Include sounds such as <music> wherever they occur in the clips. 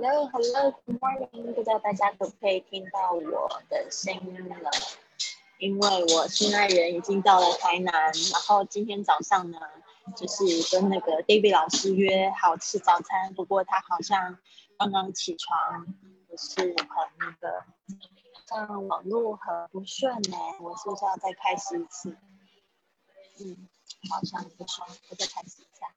Hello，Hello，Good morning，不知道大家可不可以听到我的声音了？因为我现在人已经到了台南，然后今天早上呢，就是跟那个 David 老师约好吃早餐，不过他好像刚刚起床，不是很那个，像网络很不顺呢，我是不是要再开始一次？嗯，好像不顺，我再开始一下。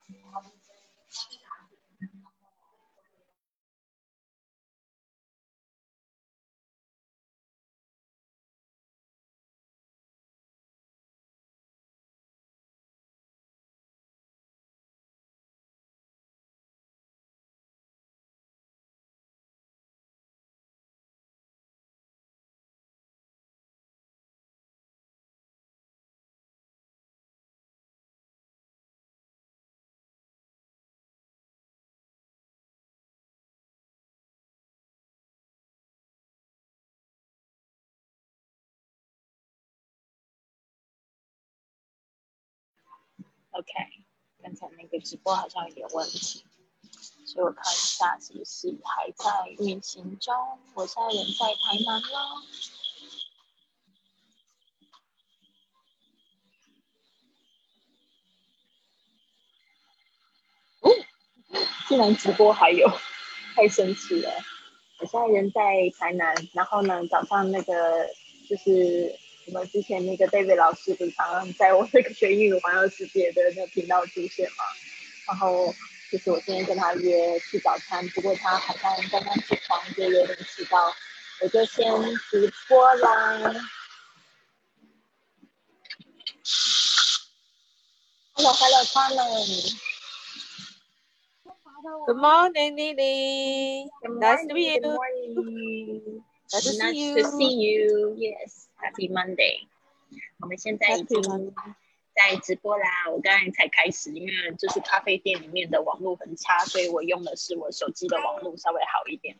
OK，刚才那个直播好像有点问题，所以我看一下是不是还在运行中。我现在人在台南喽。哦，竟然直播还有，太神奇了！我现在人在台南，然后呢，早上那个就是。我们之前那个 David 老师不是常常在我那个学英语环游世界的那个频道出现嘛？然后就是我今天跟他约吃早餐，不过他好像刚刚起床就有点迟到，我就先直播啦。Hello，Hello，他们。Good morning, Lily. Nice to meet you. Good morning. Nice to see you. Yes. Happy Monday！我们现在已经在直播啦。我刚才才开始，因为就是咖啡店里面的网络很差，所以我用的是我手机的网络稍微好一点。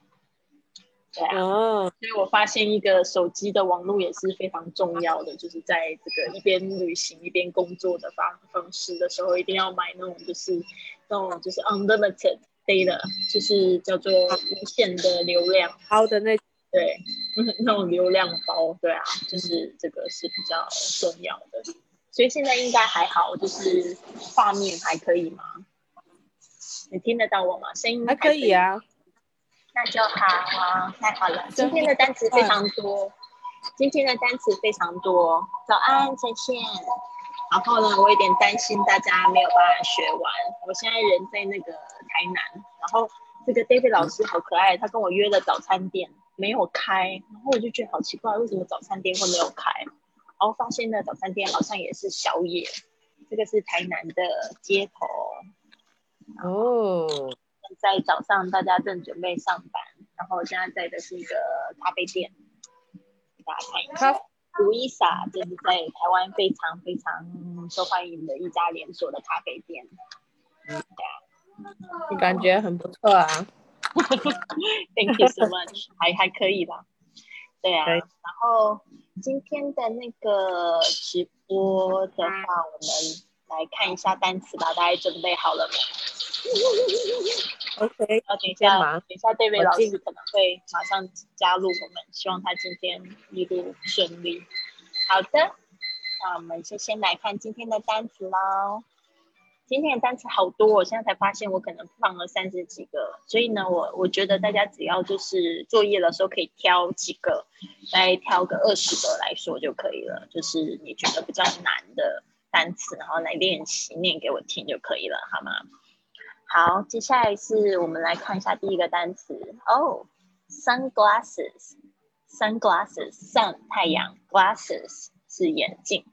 对啊，所以我发现一个手机的网络也是非常重要的，就是在这个一边旅行一边工作的方方式的时候，一定要买那种就是那种就是 unlimited data，就是叫做无限的流量，好的那。对，那种流量包，对啊，就是这个是比较重要的，所以现在应该还好，就是画面还可以吗？你听得到我吗？声音还可以啊，那就好啊，太好了。今天的单词非常多，今天的单词非常多。早安，再见。然后呢，我有点担心大家没有办法学完。我现在人在那个台南，然后这个 David 老师好可爱，他跟我约了早餐店。没有开，然后我就觉得好奇怪，为什么早餐店会没有开？然后发现那早餐店好像也是宵夜。这个是台南的街头哦。在早上大家正准备上班，然后现在在的是一个咖啡店，给大家看一下。卢伊莎就是在台湾非常非常受欢迎的一家连锁的咖啡店。嗯，感觉很不错啊。<laughs> Thank you so much，还还可以吧？对啊，然后今天的那个直播的话，我们来看一下单词吧。大家准备好了没？OK，啊等一下，等一下，这位老师可能会马上加入我们，希望他今天一路顺利。好的，那我们就先来看今天的单词喽。今天的单词好多，我现在才发现我可能放了三十几个，所以呢，我我觉得大家只要就是作业的时候可以挑几个，来挑个二十个来说就可以了，就是你觉得比较难的单词，然后来练习念给我听就可以了，好吗？好，接下来是我们来看一下第一个单词。哦，sunglasses，sunglasses，sun 太阳，glasses 是眼镜。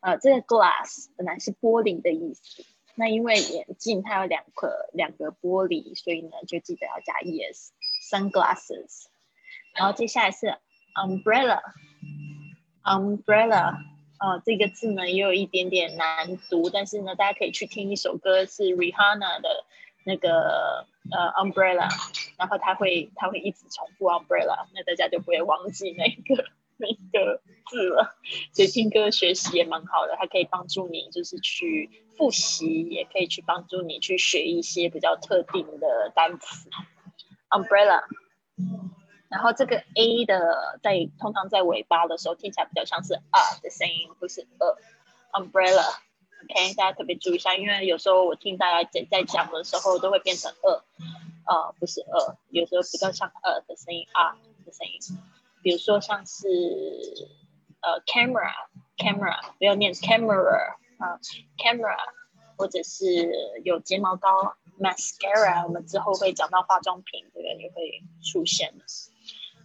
呃，这个 glass 本来是玻璃的意思，那因为眼镜它有两个两个玻璃，所以呢就记得要加 es，sunglasses。然后接下来是 umbrella，umbrella，哦，这个字呢也有一点点难读，但是呢大家可以去听一首歌，是 Rihanna 的那个呃 umbrella，然后他会他会一直重复 umbrella，那大家就不会忘记那个。那个字了，所以听歌学习也蛮好的，它可以帮助你就是去复习，也可以去帮助你去学一些比较特定的单词。umbrella。然后这个 a 的在通常在尾巴的时候听起来比较像是啊的声音，不是呃 umbrella。OK，大家特别注意一下，因为有时候我听大家在在讲的时候都会变成呃，呃不是呃，有时候比较像呃的声音啊的声音。比如说像是呃 camera camera 不要念 camera 啊 camera，或者是有睫毛膏 mascara，我们之后会讲到化妆品，这个也会出现的。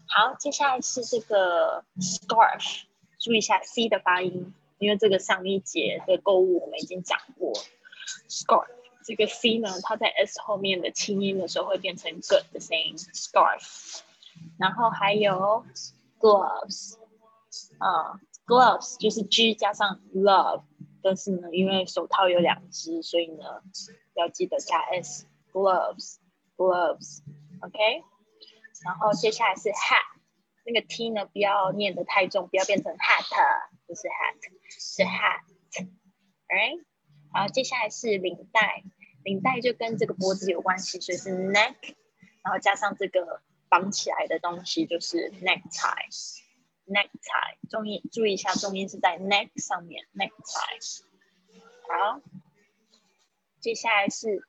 好，接下来是这个 scarf，注意一下 c 的发音，因为这个上一节的购物我们已经讲过 scarf，这个 c 呢，它在 s 后面的轻音的时候会变成 g 的声音 scarf，然后还有 gloves，啊 gloves 就是 g 加上 love，但是呢，因为手套有两只，所以呢要记得加 s gloves gloves，OK。然后接下来是 hat，那个 t 呢不要念得太重，不要变成 hat，不是 hat，是 hat，right？好，接下来是领带，领带就跟这个脖子有关系，所以是 neck，然后加上这个绑起来的东西就是 necktie，necktie，重音注意一下，重音是在 neck 上面，necktie。好，接下来是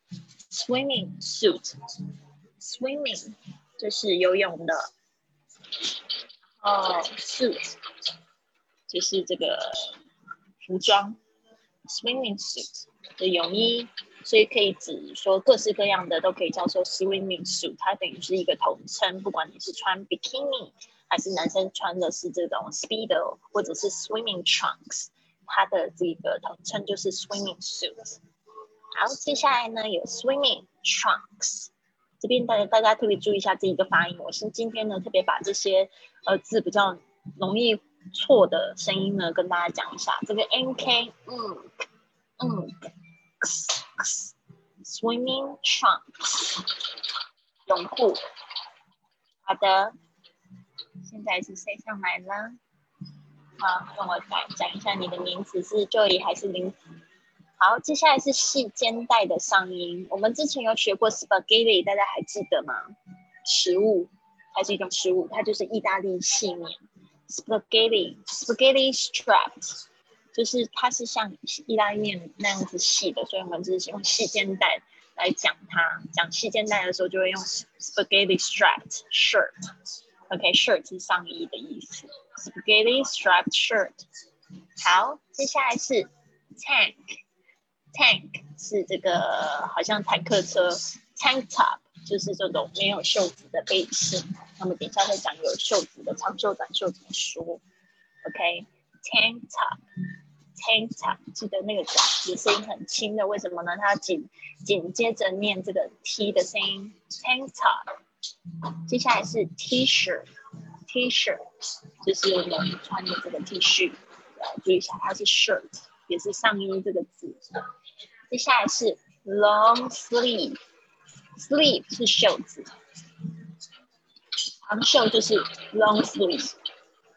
swimming suit，swimming。就是游泳的，哦，suit 就是这个服装，swimming suit 的泳衣，所以可以指说各式各样的都可以叫做 swimming suit，它等于是一个统称，不管你是穿 bikini 还是男生穿的是这种 speedo 或者是 swimming trunks，它的这个统称就是 swimming suit。好，接下来呢有 swimming trunks。这边大家大家特别注意一下这一个发音，我是今天呢特别把这些呃字比较容易错的声音呢跟大家讲一下。这个 n k 嗯嗯，swimming trunks 泳裤。好的，现在是谁上来了？好，跟我讲讲一下你的名字是 Joy 还是林子？好，接下来是细肩带的上音。我们之前有学过 spaghetti，大家还记得吗？食物，它是一种食物，它就是意大利细面。spaghetti，spaghetti straps 就是它是像意大利面那样子细的，所以我们就是用细肩带来讲它。讲细肩带的时候，就会用 spaghetti striped shirt。OK，shirt 是上衣的意思。spaghetti striped shirt。好，接下来是 tank。Tank 是这个好像坦克车，Tank top 就是这种没有袖子的背心。那么等一下再讲有袖子的长袖、短袖怎么说。OK，Tank top tank top 记得那个讲也声音很轻的，为什么呢？它紧紧接着念这个 T 的声音，Tank top。接下来是 T-shirt，T-shirt 就是我们穿的这个 T 恤，注意一下它是 shirt，也是上衣这个字。接下来是 long sleeve，sleeve 是袖子，长袖就是 long sleeve，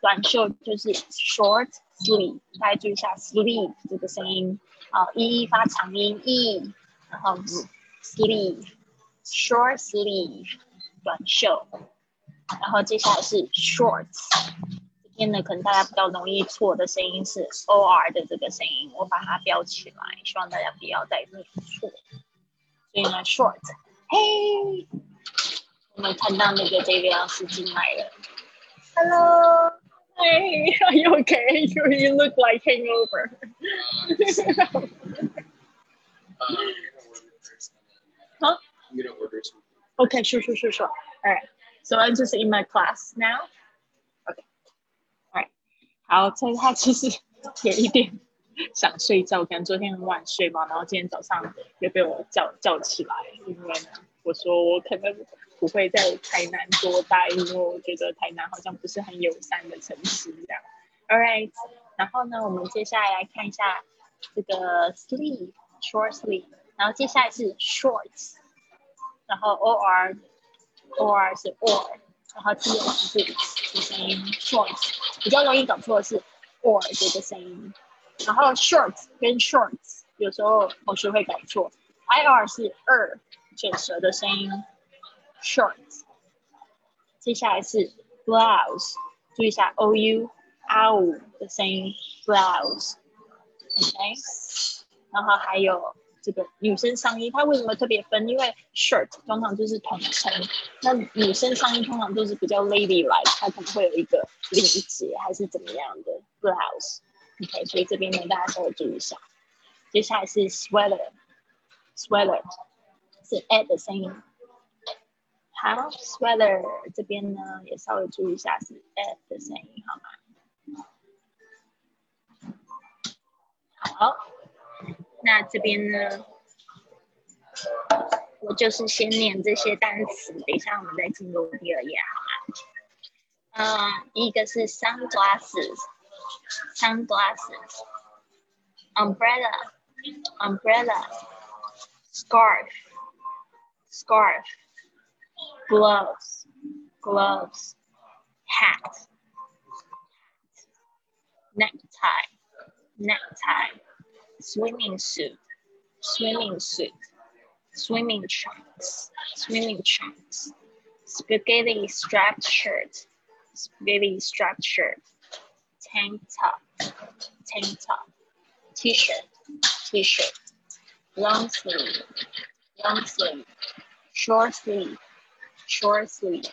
短袖就是 short sleeve。大家注意一下 sleeve 这个声音啊，e 发长音 e，然后 sleeve，short sleeve 短袖，然后接下来是 shorts。天呢，可能大家比较容易错的声音是 o r 的这个声音，我把它标起来，希望大家不要再念错。所以呢，shorts，嘿，我们看到那个这个老师进来了，Hello，哎，<laughs> Are you okay? You you look like hangover. <laughs> huh? Okay, sure, sure, sure, sure. All right. So I'm just in my class now. 好，所以他其实有一点想睡觉，可能昨天很晚睡吧，然后今天早上又被我叫叫起来，因为呢，我说我可能 不会在台南多待，因为我觉得台南好像不是很友善的城市这样。All right，然后呢，我们接下来来看一下这个 sleeve short sleeve，然后接下来是 shorts，然后 o r o r 是 or。然后 t s 是的声音，shorts。比较容易搞错的是 or 这个声音，然后 shorts 跟 shorts 有时候同学会搞错，i r 是 er 卷舌的声音。，shorts 接下来是 blouse，注意一下 o u ow 的声音，blouse，OK，然后还有这个女生上衣，它为什么特别分？因为 shirt 通常就是统称，那女生上衣通常都是比较 ladylike，它可能会有一个领结还是怎么样的 blouse，OK，所以这边呢大家稍微注意一下。接下来是 sweater，sweater 是 at 的声音。好，sweater 这边呢也稍微注意一下是 at 的声音，好吗？好，那这边呢，我就是先念这些单词，等一下我们再进入第二页，好吗？嗯，一个是 sunglasses，sunglasses，umbrella，umbrella，scarf，scarf。Gloves, gloves, hat, necktie, necktie, swimming suit, swimming suit, swimming trunks, swimming trunks, spaghetti striped shirt, spaghetti striped shirt, tank top, tank top, t-shirt, t-shirt, long sleeve, long sleeve, short sleeve, short sleeve,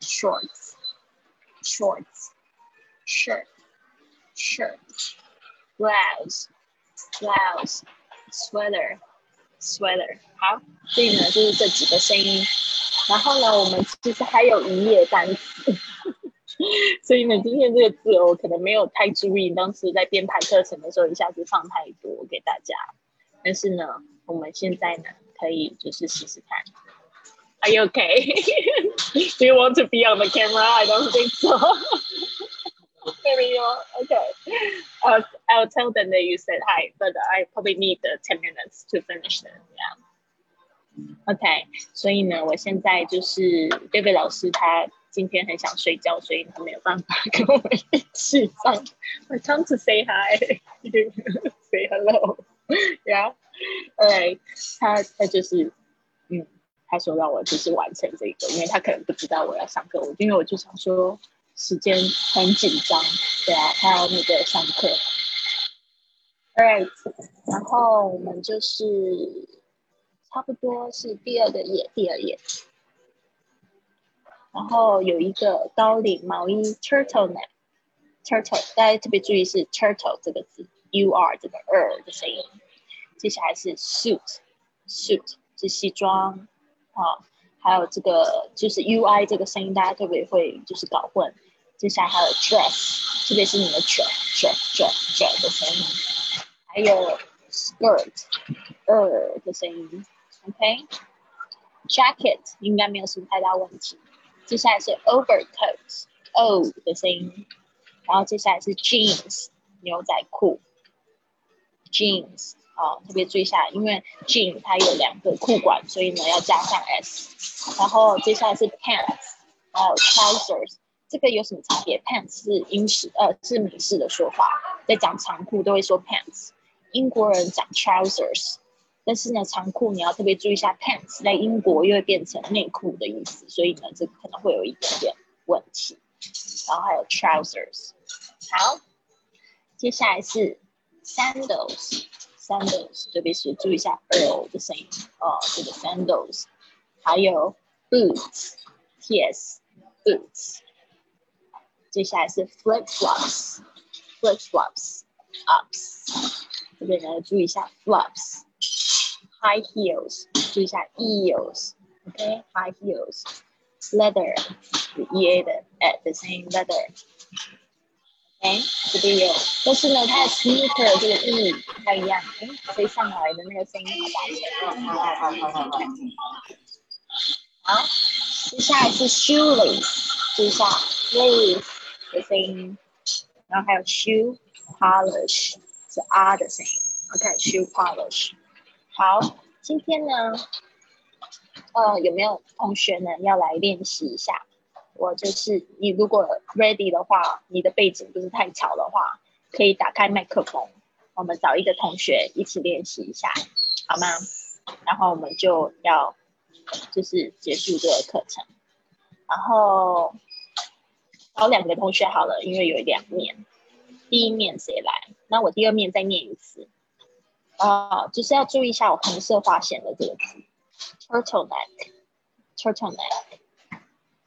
shorts, shorts, shirt, shirt, blouse, blouse, sweater, sweater。好，所以呢就是这几个声音。然后呢，我们其实还有一页单词，<laughs> 所以呢，今天这个字我可能没有太注意，当时在编排课程的时候一下子放太多给大家。但是呢，我们现在呢可以就是试试看。Are you okay? <laughs> Do you want to be on the camera? I don't think so. <laughs> Maybe you're okay. Uh, I'll tell them that you said hi, but I probably need the ten minutes to finish it. Yeah. OK，所以呢，我现在就是贝贝老师，他今天很想睡觉，所以他没有办法跟我们一起上。I <laughs> come to say hi, say hello. Yeah. OK，他他就是嗯。 他说让我就是完成这个，因为他可能不知道我要上课，我因为我就想说时间很紧张，对啊，他要那个上课。Alright，然后我们就是差不多是第二个页，第二页，然后有一个高领毛衣 turtleneck，turtle，大家特别注意是 turtle 这个字，u r 这个 R 的声音。接下来是 suit，suit 是西装。啊，还有这个就是 U I 这个声音，大家特别会就是搞混。接下来还有 dress，特别是你的 dress dress dress dress 的声音，还有 skirt 呃的声音。OK，jacket 应该没有什么太大问题。接下来是 overcoat O 的声音，然后接下来是 jeans 牛仔裤，jeans。啊，特别注意一下，因为 jean 它有两个裤管，所以呢要加上 s。然后接下来是 pants，还有 trousers，这个有什么差别？pants 是英式，呃，是美式的说法，在讲长裤都会说 pants，英国人讲 trousers。但是呢，长裤你要特别注意一下，pants 在英国又会变成内裤的意思，所以呢，这可能会有一点点问题。然后还有 trousers。好，接下来是 sandals。sandals，特别是注意一下 l 的声音哦，这个 sandals，还有 boots，yes，boots，接下来是 flip flops，flip flops，ups，这边呢注意一下 flops，high heels，注意一下 heels，OK，high heels，leather，e a 的 at 的声音 leather。 哎，这边有，但是呢，它的 sneaker 这个意义不太一样。哎，飞上来的那个声音好大声！好好好好好好。好，接下来是 shoelace，注意一下 lace 的声音，然后还有 shoe polish 是 R 的声音。OK，shoe polish。好，今天呢，呃，有没有同学呢要来练习一下？我就是你，如果 ready 的话，你的背景不是太吵的话，可以打开麦克风，我们找一个同学一起练习一下，好吗？然后我们就要就是结束这个课程。然后找两个同学好了，因为有两面。第一面谁来？那我第二面再念一次。啊，就是要注意一下我红色划线的这个字，turtle neck，turtle neck，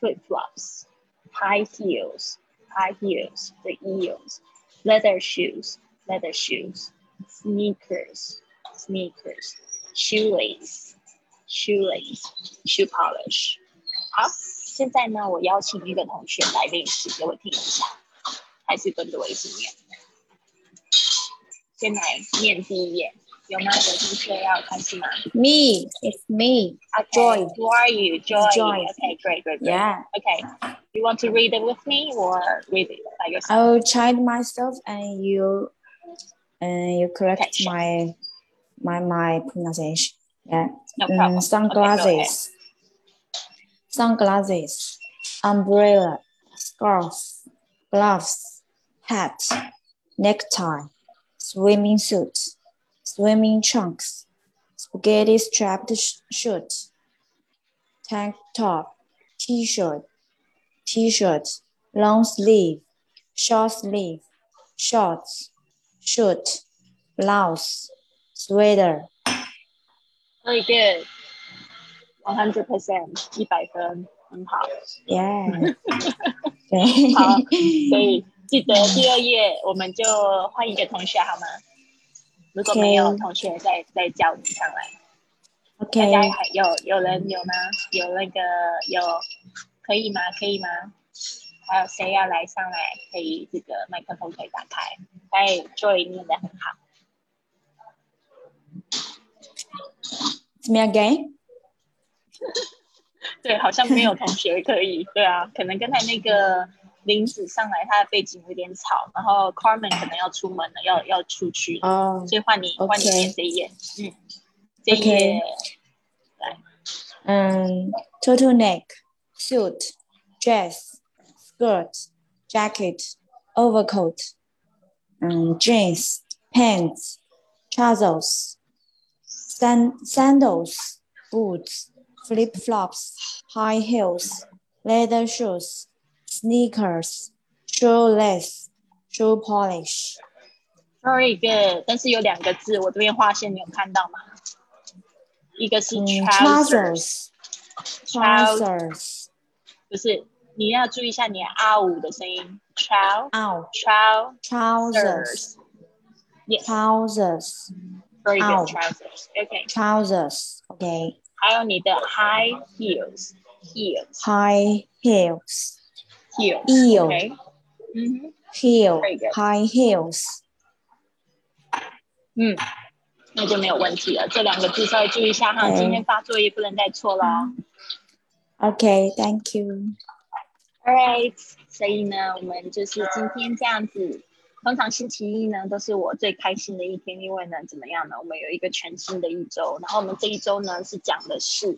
flip flops, high heels, high heels, the heels, leather shoes, leather shoes, sneakers, sneakers, shoelace, shoelace, shoe polish。好，现在呢，我邀请一个同学来练习，给我听一下，还是跟着我一起念。先来念第一页。 your mother who's? Me. It's me. Okay. Joy. Who are you? Joy. Joy. Okay, great, great, great. Yeah. Okay. You want to read it with me or read it by yourself? I'll chant myself and you and you correct okay, sure. my my my pronunciation. Yeah. No mm, problem. Sunglasses. Okay, sunglasses. Umbrella. Scarf. Gloves. Hat. Necktie. Swimming suit Swimming trunks. Spaghetti strapped sh- shirt. Tank top. T-shirt. T-shirt. Long sleeve. Short sleeve. Shorts. Shirt. Blouse. Sweater. Very good. One hundred percent，一百分，很好。 Yeah. <laughs> 好，对。所以记得第二页我们就换一个同学好吗？ 如果没有同学再再叫你上来。OK，家还有有人有吗？有那个有可以吗？可以吗？还有谁要来上来？可以这个麦克风可以打开。哎，Joy 念的很好。It's me again. 对，好像没有同学可以。对啊，可能刚才那个林子上来，他的背景有点吵，然后 Carmen 可能要出门了，要要出去了，哦所以换你换你念这一页。嗯，这一 OK 页嗯，turtleneck, suit, dress, skirt, jacket, overcoat, 嗯，jeans, pants trousers sand sandals, boots, flip flops, high heels, leather shoes, sneakers, shoelace, shoe polish. very good，但是有两个字，我这边划线，你有看到吗？一个是嗯 trousers， trousers, trousers, 不是，你要注意一下你的 r 五的声音，trow ow, trousers。 trousers, Yes, trousers, very good. Ow. Trousers. OK， trousers. Okay. 还有你的 high heels, heels, High Heels, heels. Heel. OK，嗯哼，heel, Very good. high heels. 嗯，那就没有问题了。这两个字稍微注意一下哈，嗯今天发作业不能再错了哦。Okay, thank you. Alright，所以呢，我们就是今天这样子。通常星期一呢，都是我最开心的一天，因为呢，怎么样呢？我们有一个全新的一周，然后我们这一周呢是讲的是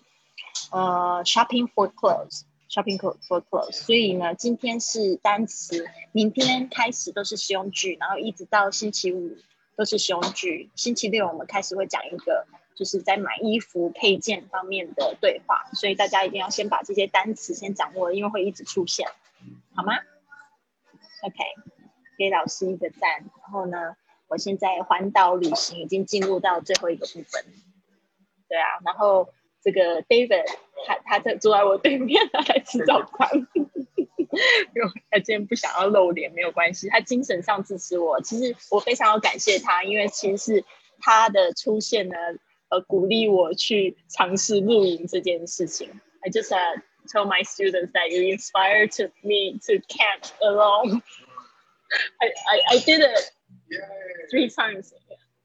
呃 shopping for clothes，shopping for for clothes。所以呢，今天是单词，明天开始都是实用句，然后一直到星期五都是实用句。星期六我们开始会讲一个就是在买衣服配件方面的对话，所以大家一定要先把这些单词先掌握，因为会一直出现，好吗？OK，给老师一个赞。然后呢，我现在环岛旅行已经进入到最后一个部分，对啊，然后这个 David 他他在坐在我对面，他在吃早餐。他今天不想要露脸，没有关系，他精神上支持我。其实我非常要感谢他，因为其实是他的出现呢，呃，鼓励我去尝试露营这件事情。I just uh, told my students that you inspired to me to camp alone. I, I, I did it three times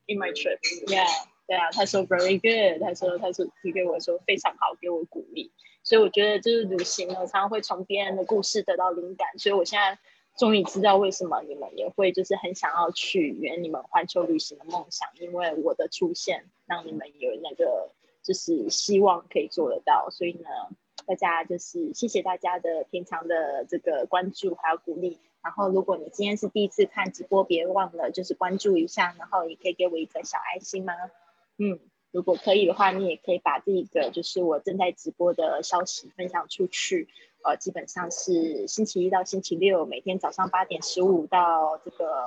in my trip. Yeah. 对啊，他说 very good，他说他说提给我说非常好，给我鼓励。所以我觉得就是旅行呢，常常会从别人的故事得到灵感。所以我现在终于知道为什么你们也会就是很想要去圆你们环球旅行的梦想，因为我的出现让你们有那个就是希望可以做得到。所以呢，大家就是谢谢大家的平常的这个关注还有鼓励。然后如果你今天是第一次看直播，别忘了就是关注一下，然后也可以给我一个小爱心吗？嗯。如果可以的话，你也可以把这个就是我正在直播的消息分享出去。呃，基本上是星期一到星期六，每天早上八点十五到这个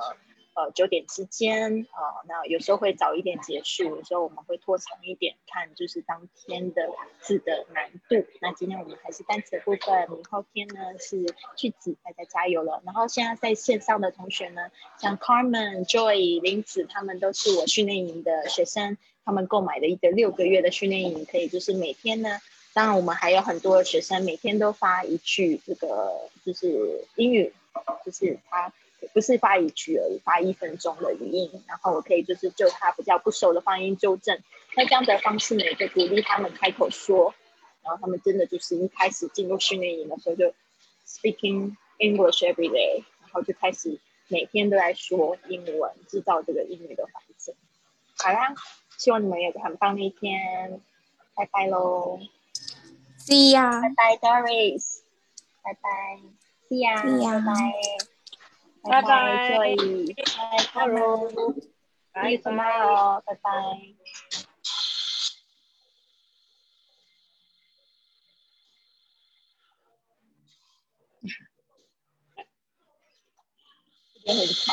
呃九点之间。呃，那有时候会早一点结束，有时候我们会拖长一点，看就是当天的字的难度。那今天我们还是单词的部分，明后天呢是句子，大家加油了。然后现在在线上的同学呢，像 Carmen、Joy、林子，他们都是我训练营的学生。他们购买的一个六个月的训练营，可以就是每天呢，当然我们还有很多学生每天都发一句这个就是英语，就是他不是发一句而已，发一分钟的语音，然后我可以就是就他比较不熟的发音纠正。那这样的方式呢，就鼓励他们开口说，然后他们真的就是一开始进入训练营的时候就 speaking English every day，然后就开始每天都在说英文，制造这个英语的环境。好啦。希望你们有个很棒的一天，拜拜喽！See ya，拜拜，Doris，拜拜，See ya，拜拜，拜拜，Joy，拜拜，Hello，See you tomorrow，拜拜。也很吵。